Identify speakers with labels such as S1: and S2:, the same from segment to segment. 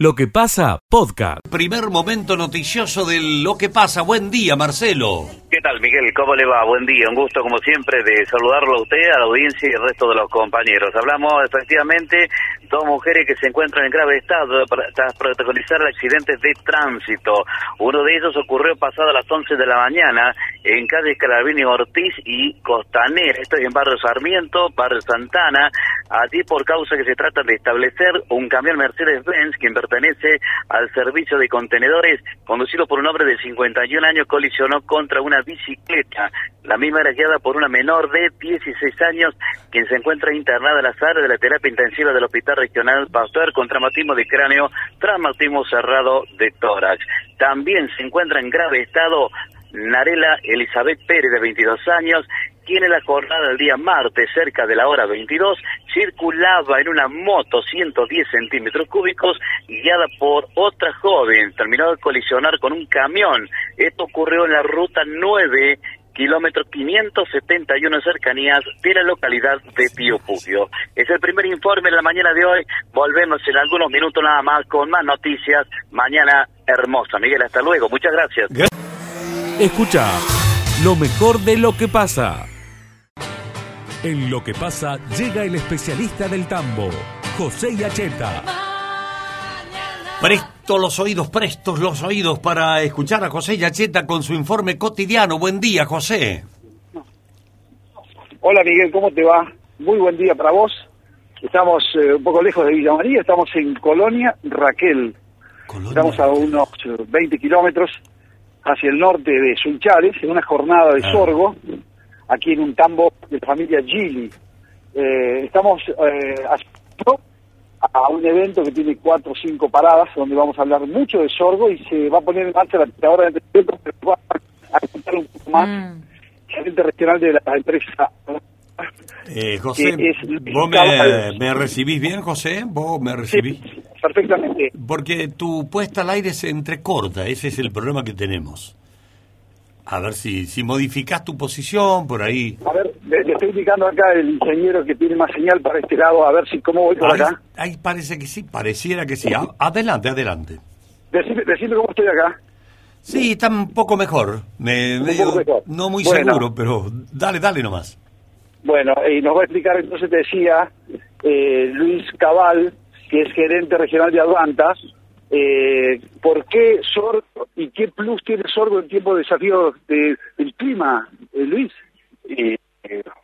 S1: Lo que pasa, podcast.
S2: Primer momento noticioso de Lo que pasa. Buen día, Marcelo.
S3: ¿Qué tal, Miguel? ¿Cómo le va? Buen día. Un gusto, como siempre, de saludarlo a usted, a la audiencia y al resto de los compañeros. Hablamos, efectivamente, dos mujeres que se encuentran en grave estado tras protagonizar accidentes de tránsito. Uno de ellos ocurrió pasado a las 11 de la mañana en calle Calabini Ortiz y Costanera. Esto es en Barrio Sarmiento, Barrio Santana. Allí por causa que se trata de establecer un camión Mercedes-Benz que pertenece al servicio de contenedores conducido por un hombre de 51 años colisionó contra una bicicleta. La misma era guiada por una menor de 16 años quien se encuentra internada en la sala de la terapia intensiva del Hospital Regional Pastor con traumatismo de cráneo, traumatismo cerrado de tórax. También se encuentra en grave estado Narela Elizabeth Pérez, de 22 años, quien en la jornada del día martes, cerca de la hora 22, circulaba en una moto 110 centímetros cúbicos guiada por otra joven. Terminó de colisionar con un camión. Esto ocurrió en la ruta 9 kilómetro 571 cercanías de la localidad de Pío Pugio. Es el primer informe en la mañana de hoy. Volvemos en algunos minutos nada más con más noticias. Mañana hermosa. Miguel, hasta luego. Muchas gracias.
S1: Escucha lo mejor de lo que pasa. En lo que pasa llega el especialista del tambo, José Yacheta.
S2: Presto los oídos, prestos los oídos para escuchar a José Yacheta con su informe cotidiano. Buen día, José.
S4: Hola Miguel, ¿cómo te va? Muy buen día para vos. Estamos eh, un poco lejos de Villa María, estamos en Colonia Raquel. Estamos a unos 20 eh, kilómetros hacia el norte de Sunchales, en una jornada de sorgo, aquí en un tambo de la familia Gili. Eh, estamos eh, a un evento que tiene cuatro o cinco paradas, donde vamos a hablar mucho de sorgo y se va a poner en marcha la tiradora de pero va a contar un poco más mm. gerente regional de la empresa
S2: eh, José, ¿vos me, recibís bien, José? ¿Vos me recibís?
S4: perfectamente.
S2: Porque tu puesta al aire se entrecorta, ese es el problema que tenemos. A ver si, si modificás tu posición por ahí.
S4: A ver, le, estoy indicando acá el ingeniero que tiene más señal para este lado, a ver si cómo voy por acá.
S2: Ahí parece que sí, pareciera que sí. Adelante, adelante.
S4: Decime, cómo estoy acá.
S2: Sí, está un poco mejor. Me, No muy seguro, pero dale, dale nomás.
S4: Bueno, y nos va a explicar entonces, te decía, eh, Luis Cabal, que es gerente regional de Advantas, eh, ¿por qué sorgo y qué plus tiene sorgo en tiempo de desafío del clima, eh, Luis?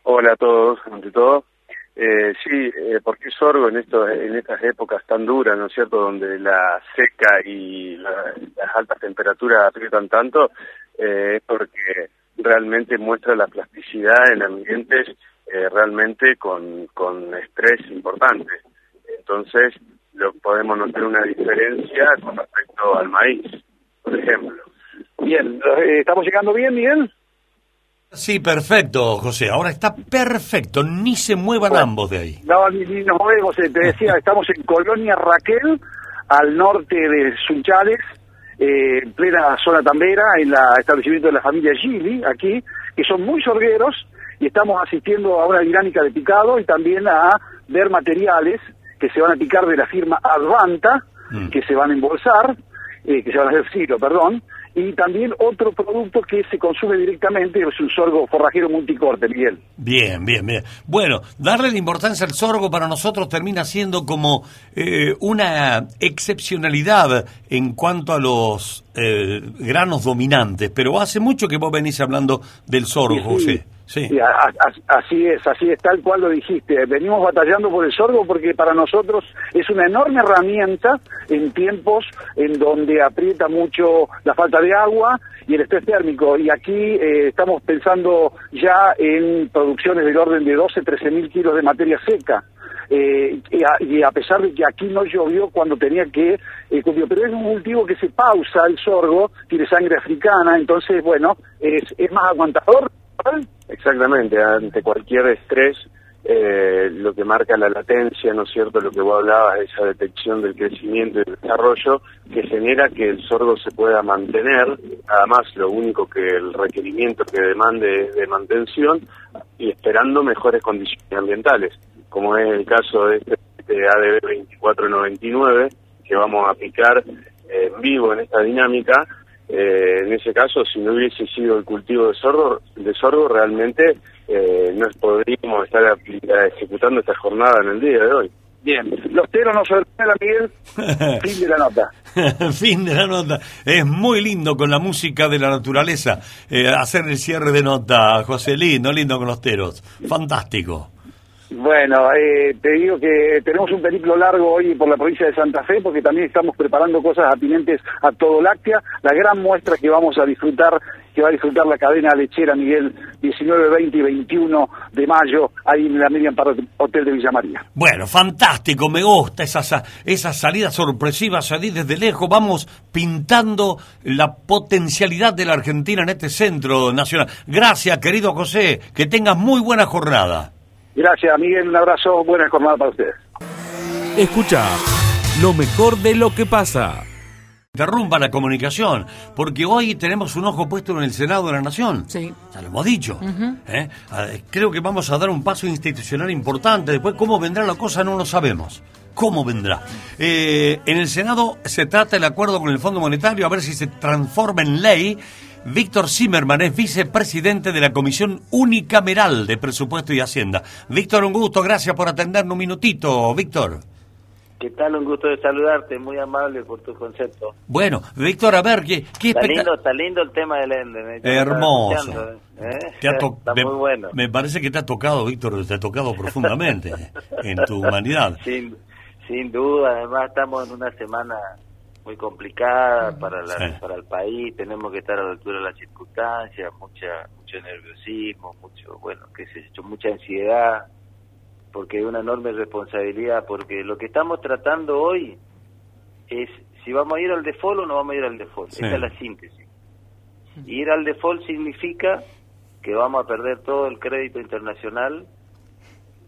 S5: hola a todos, ante todo. sí, ¿por qué sorgo en, esto, estas épocas tan duras, ¿no es cierto?, donde la seca y las altas temperaturas aprietan tanto, es porque realmente muestra la plasticidad en ambientes eh, realmente con, con estrés importante. Entonces, lo, podemos notar una diferencia con respecto al maíz, por ejemplo.
S4: Bien, eh, ¿estamos llegando bien, Miguel?
S2: Sí, perfecto, José. Ahora está perfecto. Ni se muevan ambos de ahí.
S4: No, ni, nos movemos. Eh, te decía, estamos en Colonia Raquel, al norte de Sunchales, en plena zona tambera, en el establecimiento de la familia Gili, aquí, que son muy sorgueros y estamos asistiendo a una dinámica de picado y también a ver materiales que se van a picar de la firma Advanta, mm. que se van a embolsar, eh, que se van a hacer ciclo, perdón, y también otro producto que se consume directamente, es un sorgo forrajero multicorte, Miguel.
S2: Bien, bien, bien. Bueno, darle la importancia al sorgo para nosotros termina siendo como eh, una excepcionalidad en cuanto a los eh, granos dominantes, pero hace mucho que vos venís hablando del sorgo, José.
S4: Sí. así es, así es, tal cual lo dijiste. Venimos batallando por el sorgo porque para nosotros es una enorme herramienta en tiempos en donde aprieta mucho la falta de agua y el estrés térmico. Y aquí eh, estamos pensando ya en producciones del orden de 12, 13 mil kilos de materia seca. Eh, y, a, pesar de que aquí no llovió cuando tenía que, eh, pero es un cultivo que se pausa el sorgo, tiene sangre africana, entonces, bueno, es, es más aguantador
S5: Exactamente, ante cualquier estrés, eh, lo que marca la latencia, ¿no es cierto?, lo que vos hablabas, esa detección del crecimiento y del desarrollo, que genera que el sorgo se pueda mantener, además lo único que el requerimiento que demande es de mantención, y esperando mejores condiciones ambientales, como es el caso de este, ADB 2499, que vamos a picar en vivo en esta dinámica. En ese caso, si no hubiese sido el cultivo de sorgo, de sorgo realmente no podríamos estar ejecutando esta jornada en el día de hoy.
S4: Bien, los teros no se la Miguel. fin de la nota.
S2: fin de la nota. Es muy lindo con la música de la naturaleza eh, hacer el cierre de nota, José. Lindo, lindo con los teros. Fantástico.
S4: Bueno, eh, te digo que tenemos un periplo largo hoy por la provincia de Santa Fe porque también estamos preparando cosas atinentes a todo láctea. La gran muestra que vamos a disfrutar, que va a disfrutar la cadena lechera Miguel 19, 20 y 21 de mayo ahí en la Miriam Park Hotel de Villa María.
S2: Bueno, fantástico, me gusta esas, esas salidas sorpresivas allí desde lejos. Vamos pintando la potencialidad de la Argentina en este centro nacional. Gracias, querido José, que tengas muy buena jornada.
S4: Gracias, Miguel. Un abrazo. Buena jornada para ustedes.
S1: Escucha lo mejor de lo que pasa.
S2: Interrumpa la comunicación, porque hoy tenemos un ojo puesto en el Senado de la Nación.
S6: Sí.
S2: Ya lo hemos dicho. ¿eh? Creo que vamos a dar un paso institucional importante. Después, cómo vendrá la cosa, no lo sabemos. ¿Cómo vendrá? Eh, en el Senado se trata el acuerdo con el Fondo Monetario, a ver si se transforma en ley Víctor Zimmerman es vicepresidente de la Comisión Unicameral de Presupuesto y Hacienda. Víctor, un gusto, gracias por atendernos un minutito, Víctor.
S7: ¿Qué tal? Un gusto de saludarte, muy amable por tu concepto.
S2: Bueno, Víctor, a ver, ¿qué, qué
S7: está, lindo, está lindo el tema del Ende.
S2: Hermoso.
S7: ¿eh? está
S2: me,
S7: muy bueno.
S2: Me parece que te ha tocado, Víctor, te ha tocado profundamente en tu humanidad.
S7: Sin, sin duda, además estamos en una semana muy complicada para la, para el país, tenemos que estar a la altura de las circunstancias, mucha mucho nerviosismo, mucho, bueno, qué sé yo, mucha ansiedad, porque hay una enorme responsabilidad, porque lo que estamos tratando hoy es si vamos a ir al default o no vamos a ir al default, esa es la síntesis. Ir al default significa que vamos a perder todo el crédito internacional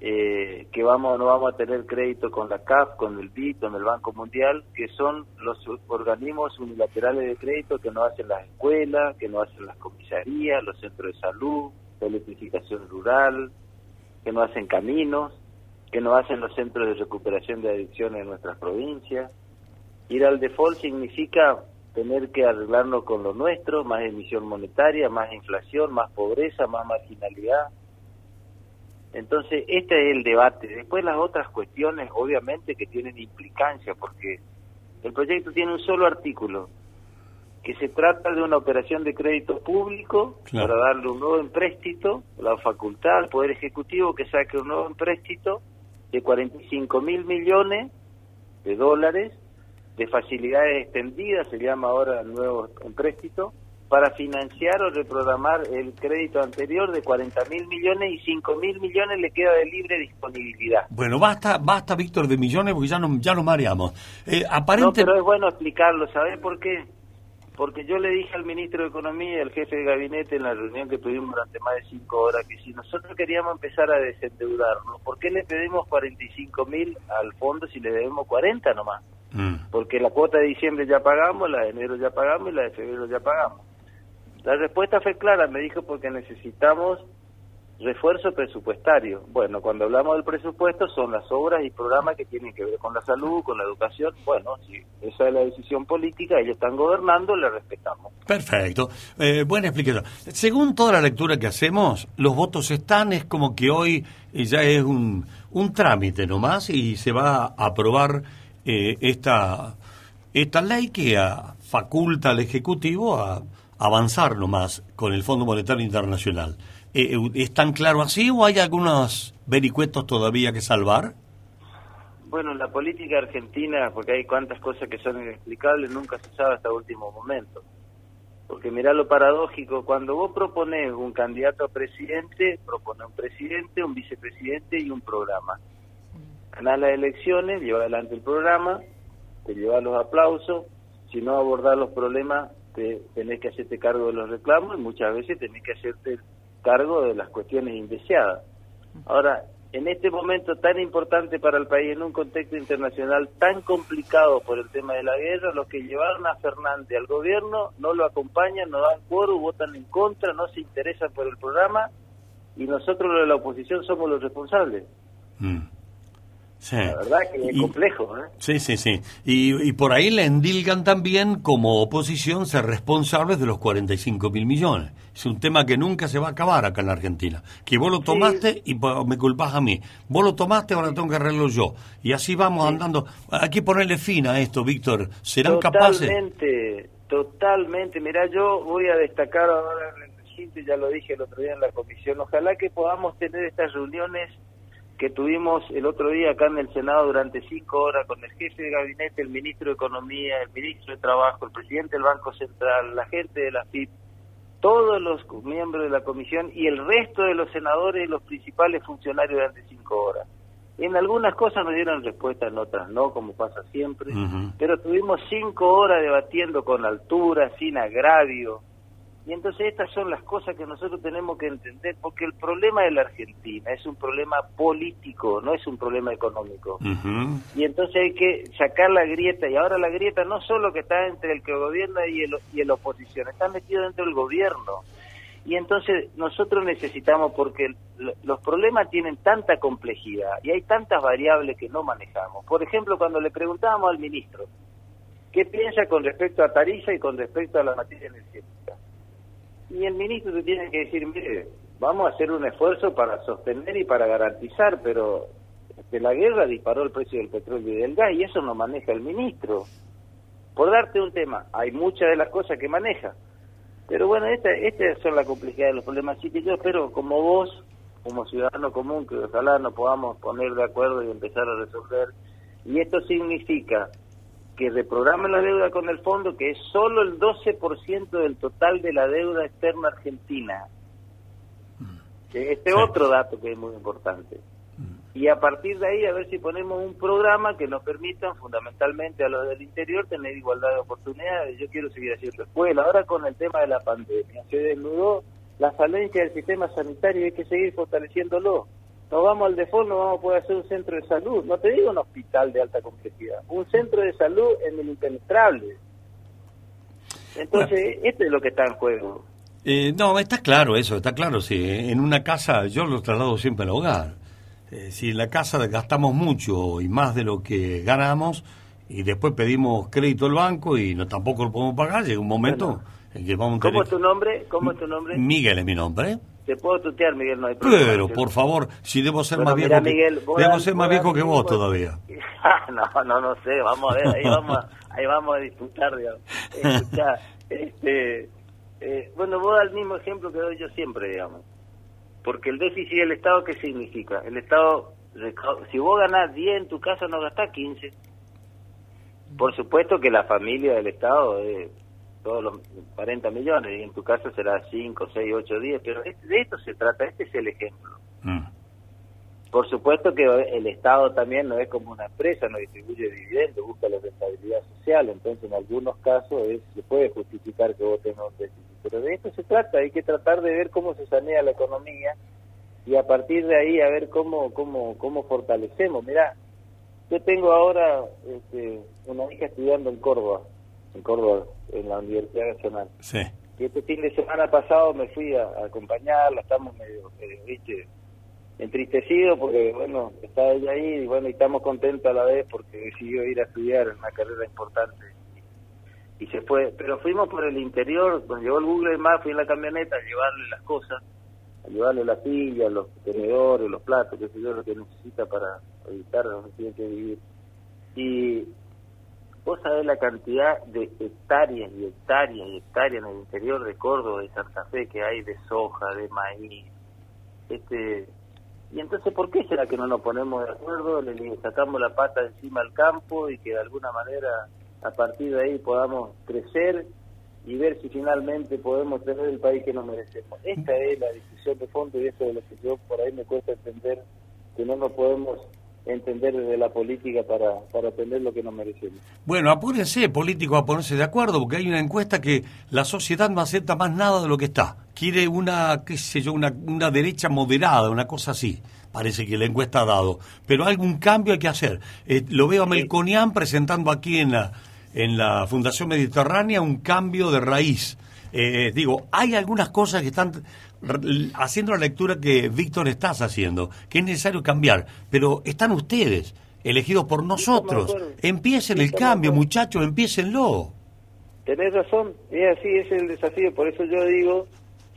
S7: eh, que vamos no vamos a tener crédito con la CAF, con el BID, con el Banco Mundial, que son los organismos unilaterales de crédito que no hacen las escuelas, que no hacen las comisarías, los centros de salud, la electrificación rural, que no hacen caminos, que no hacen los centros de recuperación de adicciones en nuestras provincias. Ir al default significa tener que arreglarnos con lo nuestro, más emisión monetaria, más inflación, más pobreza, más marginalidad, entonces, este es el debate. Después las otras cuestiones, obviamente, que tienen implicancia, porque el proyecto tiene un solo artículo, que se trata de una operación de crédito público para darle un nuevo empréstito, la facultad al Poder Ejecutivo que saque un nuevo empréstito de 45 mil millones de dólares de facilidades extendidas, se llama ahora el nuevo empréstito, para financiar o reprogramar el crédito anterior de 40 mil millones y 5 mil millones le queda de libre disponibilidad.
S2: Bueno, basta, basta Víctor, de millones porque ya, no, ya nos mareamos.
S7: Eh, No, pero es bueno explicarlo, ¿sabes por qué? Porque yo le dije al ministro de Economía y al jefe de gabinete en la reunión que tuvimos durante más de cinco horas que si nosotros queríamos empezar a desendeudarnos, ¿por qué le pedimos 45 mil al fondo si le debemos 40 nomás? Mm. Porque la cuota de diciembre ya pagamos, la de enero ya pagamos y la de febrero ya pagamos. La respuesta fue clara, me dijo, porque necesitamos refuerzo presupuestario. Bueno, cuando hablamos del presupuesto son las obras y programas que tienen que ver con la salud, con la educación. Bueno, si esa es la decisión política, ellos están gobernando, le respetamos.
S2: Perfecto, eh, buena explicación. Según toda la lectura que hacemos, los votos están, es como que hoy ya es un, un trámite nomás y se va a aprobar eh, esta, esta ley que faculta al Ejecutivo a avanzar nomás con el Fondo Monetario Internacional. Eh, eh, ¿Es tan claro así o hay algunos vericuetos todavía que salvar?
S7: Bueno, la política argentina, porque hay cuantas cosas que son inexplicables, nunca se sabe hasta último momento. Porque mirá lo paradójico, cuando vos propones un candidato a presidente, propone un presidente, un vicepresidente y un programa. Ganás las elecciones, lleva adelante el programa, te lleva los aplausos, si no abordar los problemas tenés que hacerte cargo de los reclamos y muchas veces tenés que hacerte cargo de las cuestiones indeseadas. Ahora, en este momento tan importante para el país, en un contexto internacional tan complicado por el tema de la guerra, los que llevaron a Fernández al gobierno no lo acompañan, no dan quórum, votan en contra, no se interesan por el programa y nosotros los de la oposición somos los responsables. Mm. La verdad que es complejo. ¿eh?
S2: Sí, sí, sí. Y, y, por ahí le endilgan también como oposición ser responsables de los 45 mil millones. Es un tema que nunca se va a acabar acá en la Argentina. Que vos lo tomaste y me culpás a mí. Vos lo tomaste, ahora tengo que arreglarlo yo. Y así vamos andando. Hay que ponerle fin a esto, Víctor. ¿Serán capaces?
S7: Totalmente, totalmente. Mirá, yo voy a destacar ahora ya lo dije el otro día en la comisión. Ojalá que podamos tener estas reuniones que tuvimos el otro día acá en el Senado durante cinco horas con el jefe de gabinete, el ministro de Economía, el ministro de Trabajo, el presidente del Banco Central, la gente de la FIP, todos los miembros de la comisión y el resto de los senadores y los principales funcionarios durante cinco horas. En algunas cosas nos dieron respuesta, en otras no, como pasa siempre, pero tuvimos cinco horas debatiendo con altura, sin agravio, y entonces estas son las cosas que nosotros tenemos que entender, porque el problema de la Argentina es un problema político, no es un problema económico. Y entonces hay que sacar la grieta, y ahora la grieta no solo que está entre el que gobierna y el, y el oposición, está metido dentro del gobierno. Y entonces nosotros necesitamos, porque los problemas tienen tanta complejidad y hay tantas variables que no manejamos. Por ejemplo, cuando le preguntábamos al ministro, ¿qué piensa con respecto a tarifa y con respecto a la materia energética? Y el ministro tiene que decir, mire, vamos a hacer un esfuerzo para sostener y para garantizar, pero este, la guerra disparó el precio del petróleo y del gas y eso no maneja el ministro. Por darte un tema, hay muchas de las cosas que maneja. Pero bueno, estas esta son las complejidades de los problemas. Así que yo espero, como vos, como ciudadano común, que ojalá nos podamos poner de acuerdo y empezar a resolver. Y esto significa que reprogramen la deuda con el fondo, que es solo el 12% del total de la deuda externa argentina. Mm. Este otro dato que es muy importante. Mm. Y a partir de ahí a ver si ponemos un programa que nos permita fundamentalmente a los del interior tener igualdad de oportunidades. Yo quiero seguir haciendo escuela. Ahora con el tema de la pandemia se desnudó la falencia del sistema sanitario y hay que seguir fortaleciéndolo no vamos al default, no vamos a poder hacer un centro de salud. No te digo un hospital de alta complejidad, un centro de salud en el impenetrable. Entonces, esto es lo que está en juego.
S2: Eh, no, está claro eso, está claro. Sí, en una casa, yo lo traslado siempre al hogar. Eh, si en la casa gastamos mucho y más de lo que ganamos, y después pedimos crédito al banco y no tampoco lo podemos pagar, llega un momento en que vamos a
S7: ¿Cómo es tu nombre? ¿Cómo es tu nombre?
S2: Miguel es mi nombre.
S7: Te puedo tutear, Miguel, no hay problema.
S2: Pero, por favor, si debo ser más viejo, que, debo ser más viejo que vos todavía.
S7: no, no, no sé, vamos a ver, ahí vamos, a, ahí vamos a disfrutar, digamos. Escuchá, este, eh, bueno, vos el mismo ejemplo que doy yo siempre, digamos. Porque el déficit del Estado, ¿qué significa? El Estado, si vos ganás 10 en tu casa, no gastás 15. Por supuesto que la familia del Estado... es todos los 40 millones, y en tu caso será 5, 6, 8, 10, pero de esto se trata, este es el ejemplo. Mm. Por supuesto que el Estado también no es como una empresa, no distribuye dividendos, busca la rentabilidad social, entonces en algunos casos se puede justificar que vos tengas un déficit. Pero de esto se trata, hay que tratar de ver cómo se sanea la economía y a partir de ahí a ver cómo cómo cómo fortalecemos. Mira, yo tengo ahora este, una hija estudiando en Córdoba, en Córdoba, en la Universidad Nacional.
S2: Sí.
S7: Y este fin de semana pasado me fui a, acompañarla, estamos medio, ¿viste? entristecidos porque, bueno, está ella ahí y, bueno, y estamos contentos a la vez porque decidió ir a estudiar en una carrera importante. Y se fue, pero fuimos por el interior, cuando llegó el Google Maps, fui en la camioneta a llevarle las cosas, a llevarle las sillas, los tenedores, los platos, qué sé yo, lo que necesita para evitar donde tiene que vivir. Y Vos sabés la cantidad de hectáreas y hectáreas y hectáreas en el interior de Córdoba, de Santa Fe, que hay de soja, de maíz. Este, y entonces, ¿por qué será que no nos ponemos de acuerdo, le sacamos la pata encima al campo y que de alguna manera a partir de ahí podamos crecer y ver si finalmente podemos tener el país que nos merecemos? Esta es la discusión de fondo y eso de lo que yo por ahí me cuesta entender que no nos podemos entender desde la política para, para tener lo que nos merecemos.
S2: Bueno, apúrense, políticos, a ponerse de acuerdo, porque hay una encuesta que la sociedad no acepta más nada de lo que está. Quiere una, qué sé yo, una, una derecha moderada, una cosa así. Parece que la encuesta ha dado. Pero algún cambio hay que hacer. Eh, lo veo a Melconian presentando aquí en la, en la Fundación Mediterránea un cambio de raíz. Eh, digo, hay algunas cosas que están haciendo la lectura que Víctor estás haciendo, que es necesario cambiar, pero están ustedes. elegidos por nosotros. Empiecen el cambio, muchachos, empiecenlo.
S7: Tenés razón, es así, es el desafío. Por eso yo digo,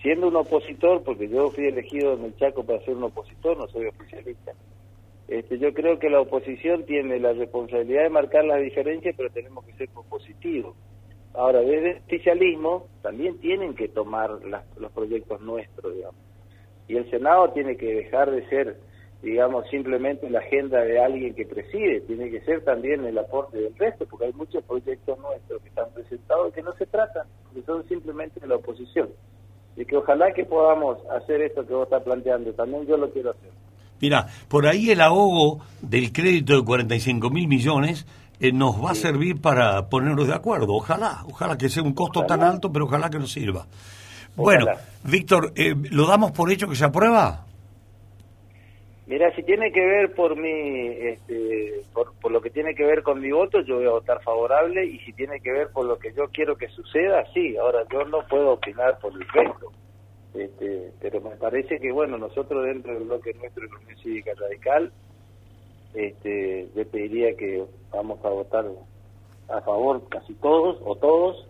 S7: siendo un opositor, porque yo fui elegido en el Chaco para ser un opositor, no soy oficialista. Este, yo creo que la oposición tiene la responsabilidad de marcar las diferencias, pero tenemos que ser positivos. Ahora, desde el oficialismo también tienen que tomar los proyectos nuestros, digamos. Y el Senado tiene que dejar de ser, digamos, simplemente la agenda de alguien que preside, tiene que ser también el aporte del resto, porque hay muchos proyectos nuestros que están presentados que no se tratan, que son simplemente de la oposición. Y que ojalá que podamos hacer esto que vos estás planteando, también yo lo quiero hacer.
S2: Mira, por ahí el ahogo del crédito de 45 mil millones eh, nos va a servir para ponernos de acuerdo. Ojalá, ojalá que sea un costo tan alto, pero ojalá que nos sirva. Bueno, Víctor, eh, ¿lo damos por hecho que se aprueba?
S7: Mira, si tiene que ver por mi, este, por, por, lo que tiene que ver con mi voto, yo voy a votar favorable y si tiene que ver por lo que yo quiero que suceda, sí. Ahora yo no puedo opinar por el resto, este, pero me parece que bueno, nosotros dentro del bloque nuestro de Unión Cívica Radical, este, yo pediría que vamos a votar a favor casi todos o todos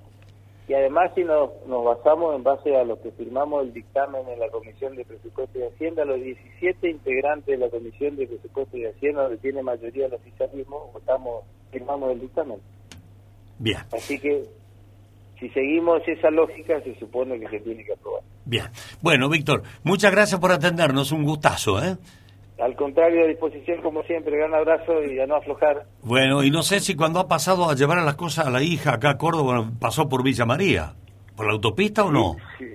S7: y además si nos, nos basamos en base a lo que firmamos el dictamen en la Comisión de Presupuesto y Hacienda, los 17 integrantes de la Comisión de Presupuesto y Hacienda, donde tiene mayoría el oficialismo, votamos, firmamos el dictamen.
S2: Bien.
S7: Así que si seguimos esa lógica, se supone que se tiene que aprobar.
S2: Bien. Bueno, Víctor, muchas gracias por atendernos, un gustazo, ¿eh?
S7: Al contrario, a disposición como siempre, gran abrazo y a no aflojar.
S2: Bueno, y no sé si cuando ha pasado a llevar a las cosas a la hija acá a Córdoba, pasó por Villa María, por la autopista o no?
S7: Sí,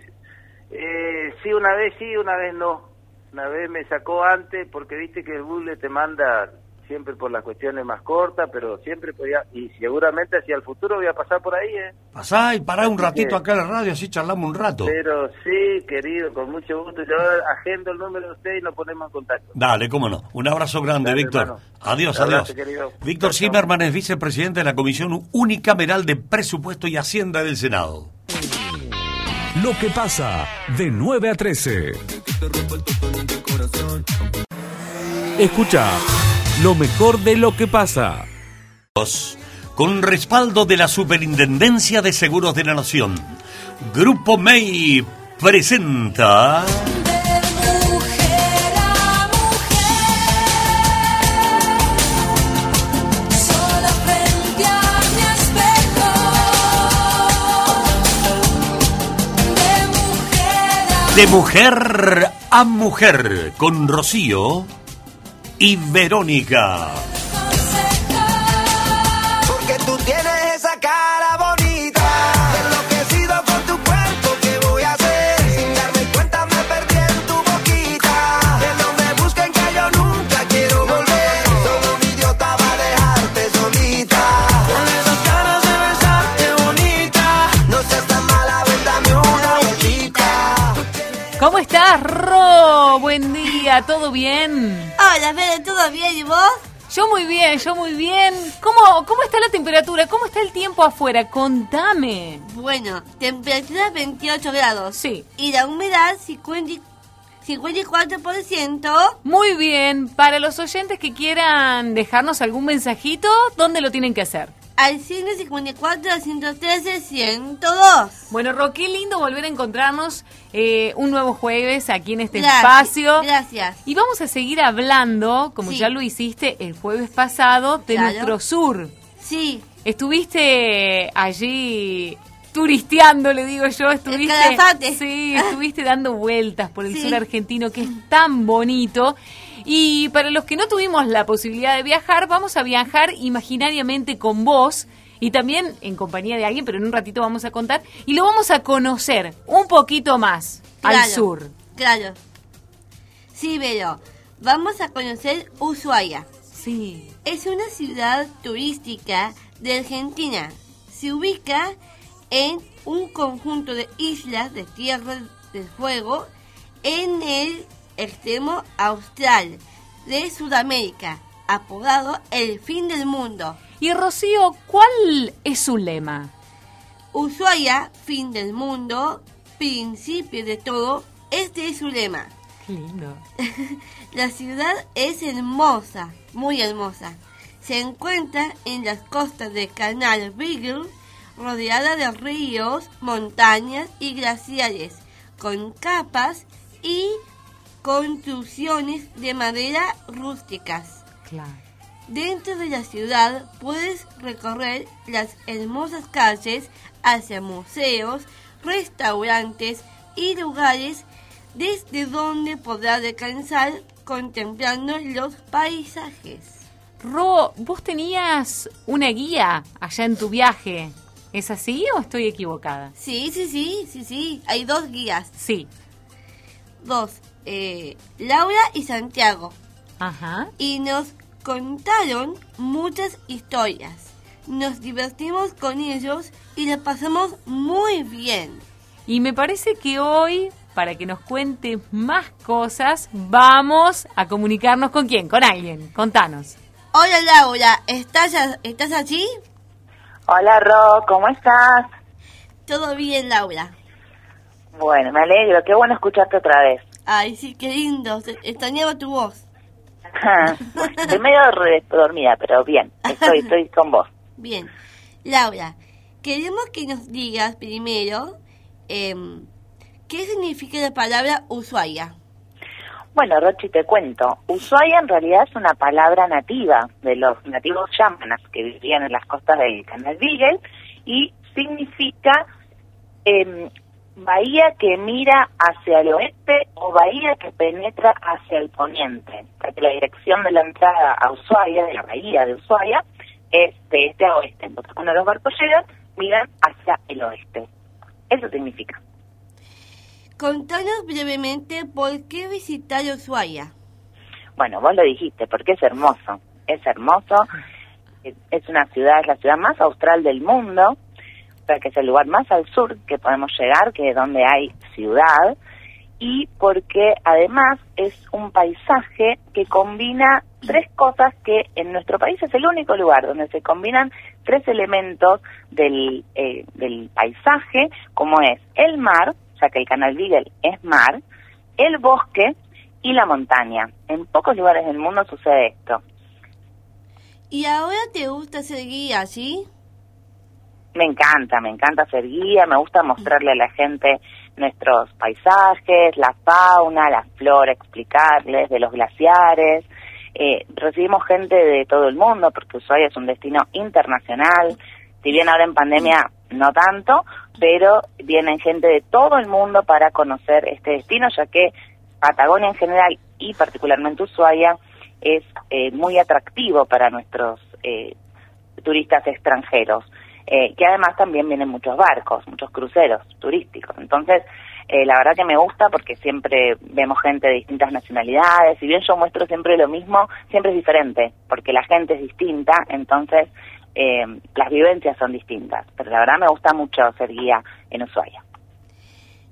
S7: eh, sí, una vez sí, una vez no. Una vez me sacó antes porque viste que el bule te manda siempre por las cuestiones más cortas, pero siempre podía, y seguramente hacia el futuro voy a pasar por ahí, ¿eh?
S2: Pasá y pará un ratito acá en la radio, así charlamos un rato.
S7: Pero sí, querido, con mucho gusto, yo agendo el número de usted y nos ponemos en contacto.
S2: Dale, cómo no. Un abrazo grande, Víctor. Adiós, adiós. Víctor Zimmerman es vicepresidente de la Comisión Unicameral de Presupuesto y Hacienda del Senado.
S1: Lo que pasa, de 9 a 13. Escucha lo mejor de lo que pasa.
S2: Con respaldo de la Superintendencia de Seguros de la Nación, Grupo MEI presenta... De mujer a mujer, con Rocío y Verónica.
S6: Porque tú tienes esa cara bonita, enloquecido con tu cuerpo, ¿qué voy a hacer? Sin darme cuenta me perdí en tu boquita, que no me busquen que yo nunca quiero volver, solo un idiota va a dejarte solita. Con esas ganas de besarte bonita, no seas tan mala, vendame una vueltita.
S8: ¿Cómo estás, Ro? Buen día, ¿todo bien?
S9: Hola, Fede, ¿todo bien y vos?
S8: Yo muy bien, yo muy bien. ¿Cómo, ¿Cómo está la temperatura? ¿Cómo está el tiempo afuera? Contame.
S9: Bueno, temperatura 28 grados.
S8: Sí.
S9: Y la humedad 50, 54%.
S8: Muy bien. Para los oyentes que quieran dejarnos algún mensajito, ¿dónde lo tienen que hacer?
S9: Al 154, 113, 102.
S8: Bueno, Ro, qué lindo volver a encontrarnos eh, un nuevo jueves aquí en este
S9: Gracias,
S8: espacio.
S9: Gracias.
S8: Y vamos a seguir hablando, como
S9: Sí.
S8: ya lo hiciste el jueves pasado, de
S9: Claro.
S8: nuestro sur.
S9: Sí,
S8: Estuviste allí turisteando, le digo yo, estuviste, sí, estuviste dando vueltas por el
S9: Sí.
S8: sur argentino que es tan bonito. Y para los que no tuvimos la posibilidad de viajar, vamos a viajar imaginariamente con vos y también en compañía de alguien, pero en un ratito vamos a contar y lo vamos a conocer un poquito más al sur.
S9: claro. Sí, pero vamos a conocer Ushuaia.
S8: Sí.
S9: Es una ciudad turística de Argentina. Se ubica en un conjunto de islas de tierra del fuego en el extremo austral de Sudamérica, apodado el fin del mundo.
S8: Y Rocío, ¿cuál es su lema?
S9: Ushuaia, fin del mundo, principio de todo, este es su lema.
S8: Qué lindo.
S9: La ciudad es hermosa, muy hermosa. Se encuentra en las costas del canal Beagle, rodeada de ríos, montañas y glaciares, con capas y construcciones de madera rústicas.
S8: Claro.
S9: Dentro de la ciudad puedes recorrer las hermosas calles hacia museos, restaurantes y lugares desde donde podrás descansar contemplando los paisajes.
S8: Ro, vos tenías una guía allá en tu viaje. ¿Es así o estoy equivocada?
S9: Sí, sí, sí, sí, sí. Hay dos guías.
S8: Sí.
S9: Dos. Eh, Laura y Santiago.
S8: Ajá.
S9: Y nos contaron muchas historias. Nos divertimos con ellos y la pasamos muy bien.
S8: Y me parece que hoy, para que nos cuente más cosas, vamos a comunicarnos con quién, con alguien. Contanos.
S9: Hola Laura, ¿estás, ¿estás allí?
S10: Hola Ro, ¿cómo estás?
S9: Todo bien Laura.
S10: Bueno, me alegro, qué bueno escucharte otra vez.
S9: Ay, sí, qué lindo. Extrañaba tu voz.
S10: Estoy medio dormida, pero bien, estoy, estoy con vos.
S9: Bien. Laura, queremos que nos digas primero em, qué significa la palabra Ushuaia.
S10: Bueno, Rochi, te cuento. Ushuaia en realidad es una palabra nativa de los nativos yámanas que vivían en las costas del canal Beagle y significa em, bahía que mira hacia el oeste o bahía que penetra hacia el poniente. Porque la dirección de la entrada a Ushuaia, de la bahía de Ushuaia, es de este a oeste. Entonces, cuando los barcos llegan, miran hacia el oeste. Eso significa.
S9: Contanos brevemente por qué visitar Ushuaia.
S10: Bueno, vos lo dijiste, porque es hermoso. Es hermoso. Es- Es una ciudad, es la ciudad más austral del mundo, que es el lugar más al sur que podemos llegar, que es donde hay ciudad, y porque además es un paisaje que combina tres cosas que en nuestro país es el único lugar donde se combinan tres elementos del, eh, del paisaje, como es el mar, ya que el canal Beagle es mar, el bosque y la montaña. En pocos lugares del mundo sucede esto.
S9: ¿Y ahora te gusta ser guía, sí?
S10: Me encanta, me encanta ser guía, me gusta mostrarle a la gente nuestros paisajes, la fauna, la flora, explicarles de los glaciares. Eh, recibimos gente de todo el mundo porque Ushuaia es un destino internacional. Si bien ahora en pandemia no tanto, pero vienen gente de todo el mundo para conocer este destino, ya que Patagonia en general y particularmente Ushuaia es eh, muy atractivo para nuestros eh, turistas extranjeros, eh, que además también vienen muchos barcos, muchos cruceros turísticos. Entonces, eh, la verdad que me gusta porque siempre vemos gente de distintas nacionalidades, si bien yo muestro siempre lo mismo, siempre es diferente, porque la gente es distinta, entonces eh, las vivencias son distintas. Pero la verdad me gusta mucho ser guía en Ushuaia.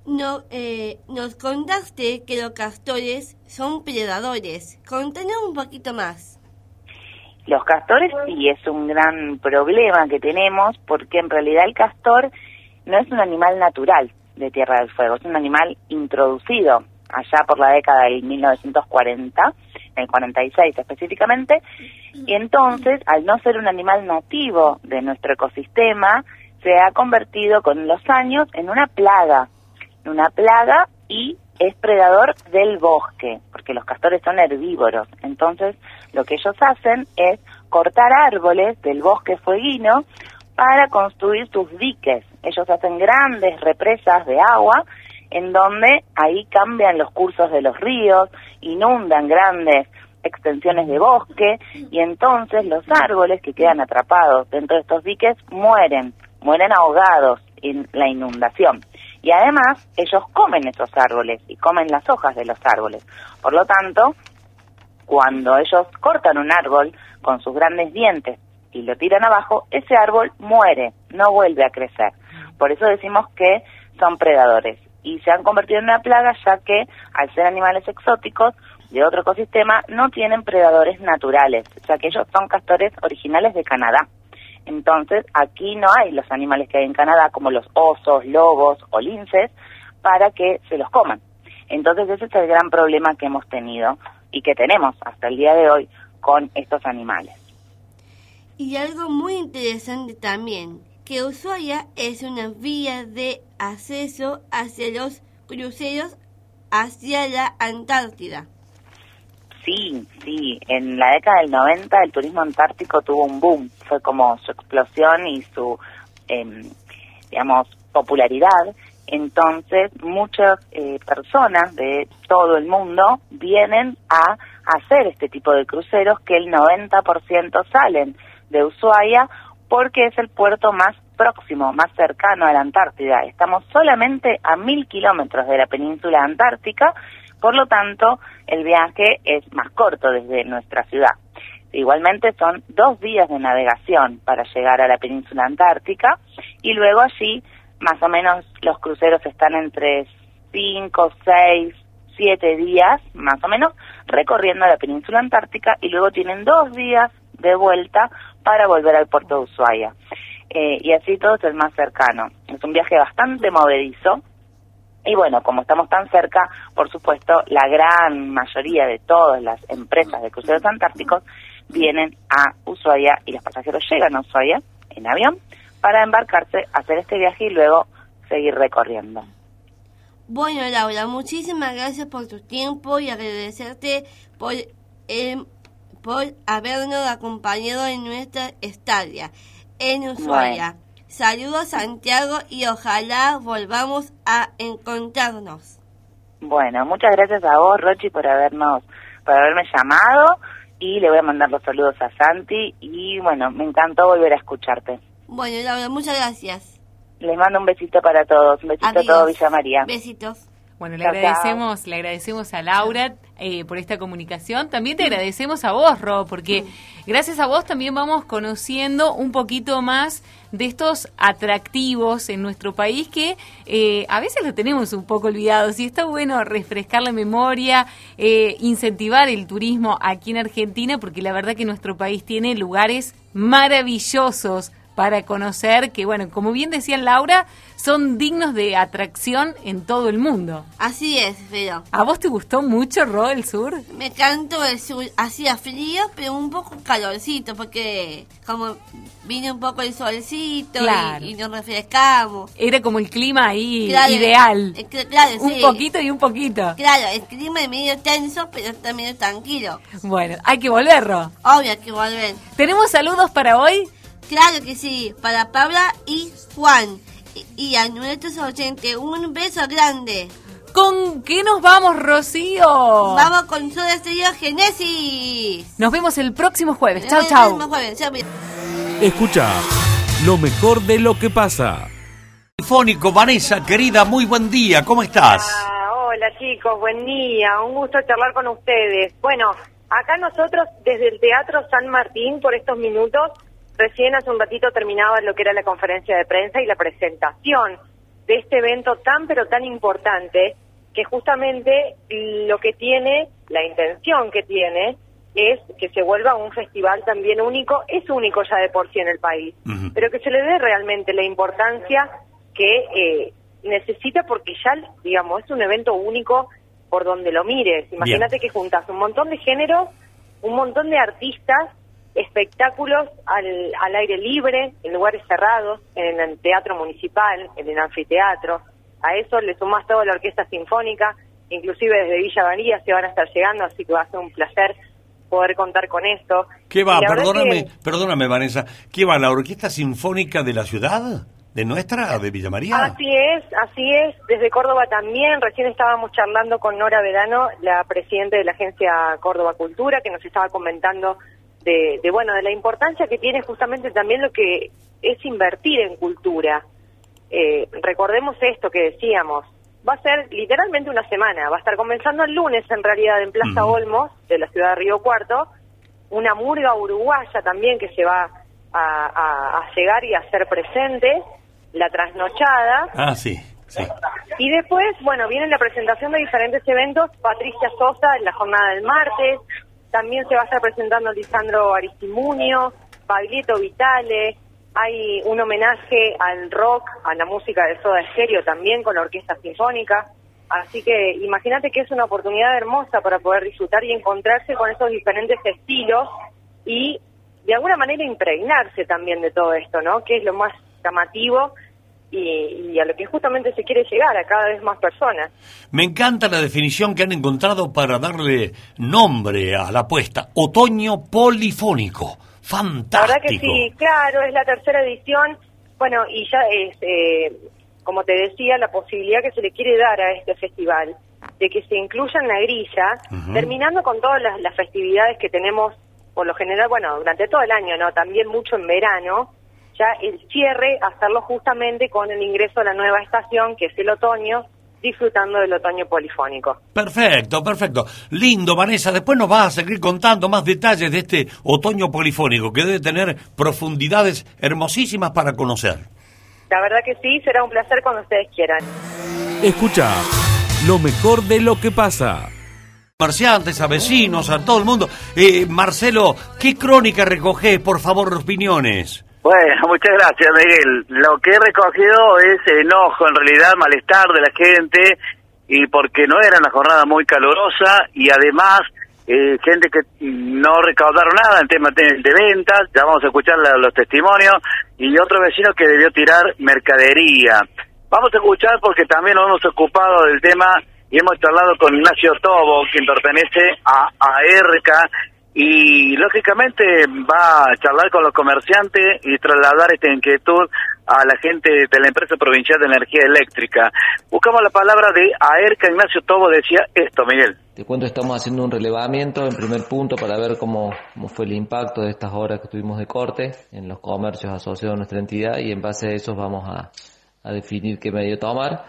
S9: No, eh, nos contaste que los castores son predadores. Contanos un poquito más.
S10: Los castores sí es un gran problema que tenemos porque en realidad el castor no es un animal natural de Tierra del Fuego, es un animal introducido allá por la década del 1940, en el 46 específicamente, y entonces al no ser un animal nativo de nuestro ecosistema, se ha convertido con los años en una plaga, una plaga y es predador del bosque, porque los castores son herbívoros. Entonces, lo que ellos hacen es cortar árboles del bosque fueguino para construir sus diques. Ellos hacen grandes represas de agua en donde ahí cambian los cursos de los ríos, inundan grandes extensiones de bosque y entonces los árboles que quedan atrapados dentro de estos diques mueren, mueren ahogados en la inundación. Y además ellos comen esos árboles y comen las hojas de los árboles. Por lo tanto, cuando ellos cortan un árbol con sus grandes dientes y lo tiran abajo, ese árbol muere, no vuelve a crecer. Por eso decimos que son predadores y se han convertido en una plaga ya que al ser animales exóticos de otro ecosistema no tienen predadores naturales, ya que ellos son castores originales de Canadá. Entonces, aquí no hay los animales que hay en Canadá, como los osos, lobos o linces, para que se los coman. Entonces, ese es el gran problema que hemos tenido y que tenemos hasta el día de hoy con estos animales.
S9: Y algo muy interesante también, que Ushuaia es una vía de acceso hacia los cruceros hacia la Antártida.
S10: Sí, sí. En la década del 90 el turismo antártico tuvo un boom. Fue como su explosión y su, em, digamos, popularidad. Entonces, muchas eh, personas de todo el mundo vienen a hacer este tipo de cruceros que el 90% salen de Ushuaia porque es el puerto más próximo, más cercano a la Antártida. Estamos solamente a mil kilómetros de la península antártica, por lo tanto, el viaje es más corto desde nuestra ciudad. Igualmente son dos días de navegación para llegar a la península antártica y luego allí más o menos los cruceros están entre cinco, seis, siete días más o menos recorriendo la península antártica y luego tienen dos días de vuelta para volver al puerto de Ushuaia. Eh, y así todo es el más cercano. Es un viaje bastante movedizo. Y bueno, como estamos tan cerca, por supuesto, la gran mayoría de todas las empresas de cruceros antárticos vienen a Ushuaia y los pasajeros llegan a Ushuaia en avión para embarcarse, hacer este viaje y luego seguir recorriendo.
S9: Bueno, Laura, muchísimas gracias por tu tiempo y agradecerte por, eh, por habernos acompañado en nuestra estadia en Ushuaia. Saludos Santiago y ojalá volvamos a encontrarnos.
S10: Bueno, muchas gracias a vos, Rochi, por habernos, por haberme llamado y le voy a mandar los saludos a Santi y bueno, me encantó volver a escucharte.
S9: Bueno, Laura, muchas gracias.
S10: Les mando un besito para todos, un besito a todo Villa María.
S9: Besitos.
S8: Bueno, le agradecemos, le agradecemos a Laura eh, por esta comunicación. También te agradecemos a vos, Ro, porque gracias a vos también vamos conociendo un poquito más de estos atractivos en nuestro país que eh, a veces lo tenemos un poco olvidados y está bueno refrescar la memoria, eh, incentivar el turismo aquí en Argentina, porque la verdad que nuestro país tiene lugares maravillosos para conocer que, bueno, como bien decía Laura, son dignos de atracción en todo el mundo.
S9: Así es, pero...
S8: ¿A vos te gustó mucho, Ro, el sur?
S9: Me encantó el sur. Hacía frío, pero un poco calorcito, porque como vino un poco el solcito y, nos refrescamos.
S8: Era como el clima ahí ideal.
S9: Eh, claro,
S8: un poquito y un poquito.
S9: Claro, el clima es medio tenso, pero está medio tranquilo.
S8: Bueno, hay que volver, Ro.
S9: Obvio, hay que volver.
S8: ¿Tenemos saludos para hoy?
S9: Claro que sí, para Paula y Juan. Y, a nuestros oyentes, un beso grande.
S8: ¿Con qué nos vamos, Rocío?
S9: Vamos con Soda Stereo Genesis.
S8: Nos vemos el próximo jueves. Chao, chao.
S1: Escucha lo mejor de lo que pasa.
S2: Fónico, Vanessa, querida, muy buen día. ¿Cómo estás?
S11: Ah, hola, chicos, buen día. Un gusto charlar con ustedes. Bueno, acá nosotros desde el Teatro San Martín, por estos minutos, Recién hace un ratito terminaba lo que era la conferencia de prensa y la presentación de este evento tan pero tan importante que justamente lo que tiene, la intención que tiene, es que se vuelva un festival también único, es único ya de por sí en el país, pero que se le dé realmente la importancia que eh, necesita porque ya, digamos, es un evento único por donde lo mires. Imagínate que juntas un montón de géneros, un montón de artistas espectáculos al, al aire libre, en lugares cerrados, en el teatro municipal, en el anfiteatro. A eso le sumás toda la orquesta sinfónica, inclusive desde Villa María se van a estar llegando, así que va a ser un placer poder contar con esto.
S2: ¿Qué va? Perdóname, perdóname Vanessa, ¿qué va? ¿La Orquesta Sinfónica de la ciudad? ¿De nuestra, de Villa María?
S11: Así es, así es. Desde Córdoba también. Recién estábamos charlando con Nora Verano, la presidenta de la agencia Córdoba Cultura, que nos estaba comentando de, bueno, de la importancia que tiene justamente también lo que es invertir en cultura. Eh, recordemos esto que decíamos, va a ser literalmente una semana, va a estar comenzando el lunes en realidad en Plaza Olmos, de la ciudad de Río Cuarto, una murga uruguaya también que se va a, a, llegar y a ser presente, la trasnochada.
S2: Ah, sí. Sí.
S11: Y después, bueno, viene la presentación de diferentes eventos. Patricia Sosa en la jornada del martes, también se va a estar presentando Lisandro Aristimunio, Pablito Vitale, hay un homenaje al rock, a la música de Soda Stereo también con la Orquesta Sinfónica. Así que imagínate que es una oportunidad hermosa para poder disfrutar y encontrarse con esos diferentes estilos y de alguna manera impregnarse también de todo esto, ¿no? Que es lo más llamativo y, y a lo que justamente se quiere llegar a cada vez más personas.
S2: Me encanta la definición que han encontrado para darle nombre a la apuesta. Otoño polifónico. Fantástico.
S11: La verdad que sí, claro, es la tercera edición. Bueno, y ya es, eh, como te decía, la posibilidad que se le quiere dar a este festival de que se incluya en la grilla, terminando con todas las, las festividades que tenemos, por lo general, bueno, durante todo el año, ¿no? También mucho en verano, ya el cierre, hacerlo justamente con el ingreso a la nueva estación, que es el otoño, disfrutando del otoño polifónico.
S2: Perfecto, perfecto. Lindo, Vanessa. Después nos vas a seguir contando más detalles de este otoño polifónico que debe tener profundidades hermosísimas para conocer.
S11: La verdad que sí, será un placer cuando ustedes quieran.
S1: Escucha lo mejor de lo que pasa.
S2: Comerciantes, a vecinos, a todo el mundo. Eh, Marcelo, ¿qué crónica recoges, por favor, opiniones?
S3: Bueno, muchas gracias, Miguel. Lo que he recogido es enojo, en realidad, malestar de la gente, y porque no era una jornada muy calurosa, y además, eh, gente que no recaudaron nada en tema de, de ventas, ya vamos a escuchar la- los testimonios, y otro vecino que debió tirar mercadería. Vamos a escuchar porque también nos hemos ocupado del tema y hemos charlado con Ignacio Tobo, quien pertenece a, a ERCA, y lógicamente va a charlar con los comerciantes y trasladar esta inquietud a la gente de la empresa provincial de energía eléctrica. Buscamos la palabra de AERCA, Ignacio Tobo decía esto, Miguel.
S12: Te cuento, estamos haciendo un relevamiento en primer punto para ver cómo, cómo fue el impacto de estas horas que tuvimos de corte en los comercios asociados a nuestra entidad y en base a eso vamos a, definir qué medio tomar.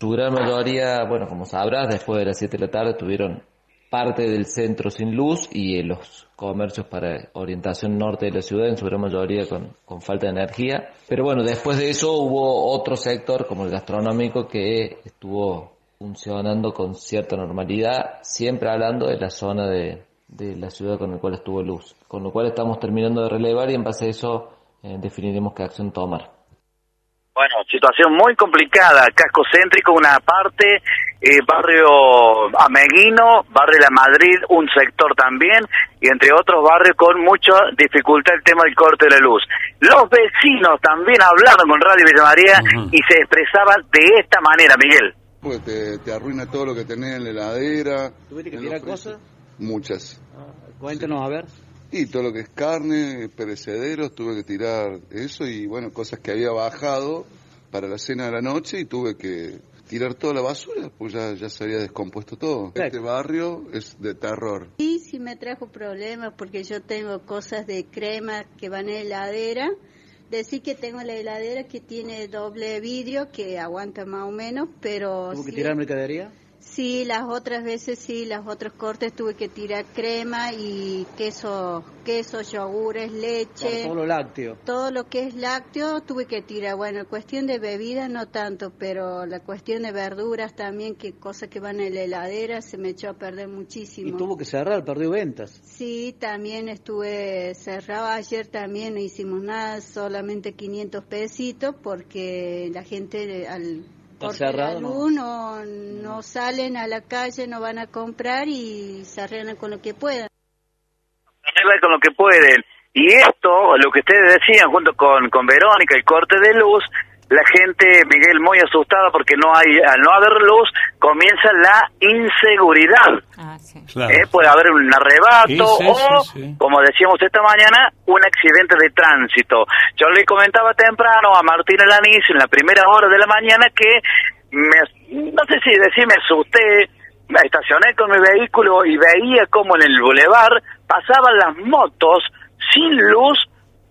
S12: Su gran mayoría, bueno, como sabrás, después de las 7 de la tarde tuvieron parte del centro sin luz y eh, los comercios para orientación norte de la ciudad en su gran mayoría con, con falta de energía. Pero bueno, después de eso hubo otro sector como el gastronómico que estuvo funcionando con cierta normalidad, siempre hablando de la zona de, de la ciudad con la cual estuvo luz. Con lo cual estamos terminando de relevar y en base a eso eh, definiremos qué acción tomar.
S3: Bueno, situación muy complicada, casco céntrico una parte, eh, barrio Ameguino, barrio La Madrid un sector también, y entre otros barrios con mucha dificultad el tema del corte de la luz. Los vecinos también hablaron con Radio Villa María y se expresaban de esta manera, Miguel.
S13: Porque te, te arruina todo lo que tenés en la heladera.
S14: ¿Tuviste que tirar cosas?
S13: Muchas.
S14: Cuéntanos, a ver.
S13: Y todo lo que es carne, perecederos, tuve que tirar eso y bueno, cosas que había bajado para la cena de la noche y tuve que tirar toda la basura, pues ya, ya se había descompuesto todo. Este barrio es de terror.
S15: Sí, sí me trajo problemas porque yo tengo cosas de crema que van en la heladera. Decir que tengo la heladera que tiene doble vidrio que aguanta más o menos, pero
S14: ¿Tuvo que tirar mercadería?
S15: Sí, las otras veces sí, las otros cortes tuve que tirar crema y queso, queso, yogures, leche.
S14: Todo lo lácteo.
S15: Todo lo que es lácteo tuve que tirar. Bueno, cuestión de bebidas no tanto, pero la cuestión de verduras también, que cosas que van en la heladera, se me echó a perder
S14: Y
S15: muchísimo.
S14: tuvo que cerrar, perdió ventas.
S15: Sí, también estuve cerrado ayer, también no hicimos nada, solamente 500 pesitos, porque la gente al la
S14: cerrado, ¿no?
S15: luz no, no salen a la calle, no van a comprar y se arreglan con lo que puedan.
S3: arreglar con lo que pueden. Y esto, lo que ustedes decían junto con, con Verónica, el corte de luz, la gente, Miguel, muy asustada porque no hay, al no haber luz, comienza la inseguridad. Eh, puede haber un arrebato
S2: Sí, sí,
S3: o,
S2: sí, sí.
S3: como decíamos esta mañana, un accidente de tránsito. Yo le comentaba temprano a Martín Alanis en la primera hora de la mañana que, me, no sé si decir me asusté, me estacioné con mi vehículo y veía como en el bulevar pasaban las motos sin luz